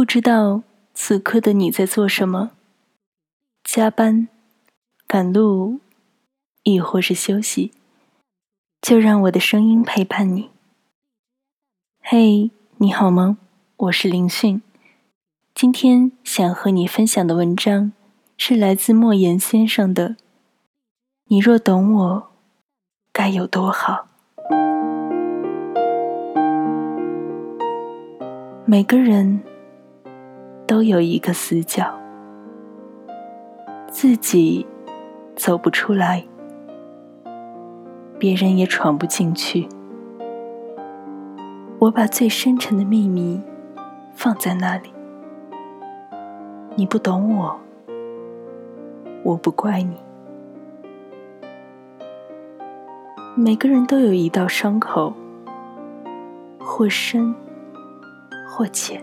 不知道此刻的你在做什么？加班、赶路，亦或是休息？就让我的声音陪伴你。嘿，你好吗？我是林讯。今天想和你分享的文章是来自莫言先生的《你若懂我，该有多好》。每个人都有一个死角，自己走不出来，别人也闯不进去。我把最深沉的秘密放在那里，你不懂我，我不怪你。每个人都有一道伤口，或深。或浅，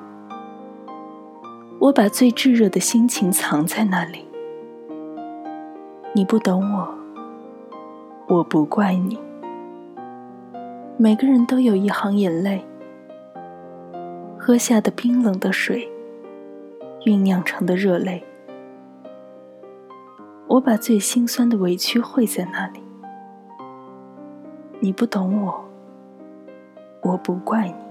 我把最炙热的心情藏在那里，你不懂我，我不怪你。每个人都有一行眼泪，喝下的冰冷的水，酝酿成的热泪。我把最心酸的委屈汇在那里，你不懂我，我不怪你。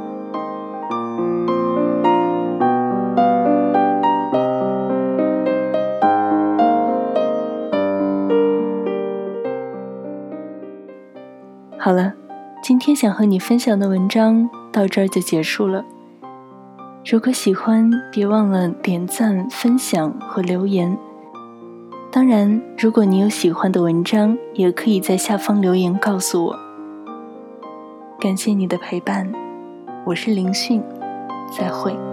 好了，今天想和你分享的文章到这儿就结束了。如果喜欢，别忘了点赞、分享和留言。当然，如果你有喜欢的文章，也可以在下方留言告诉我。感谢你的陪伴，我是林讯，再会。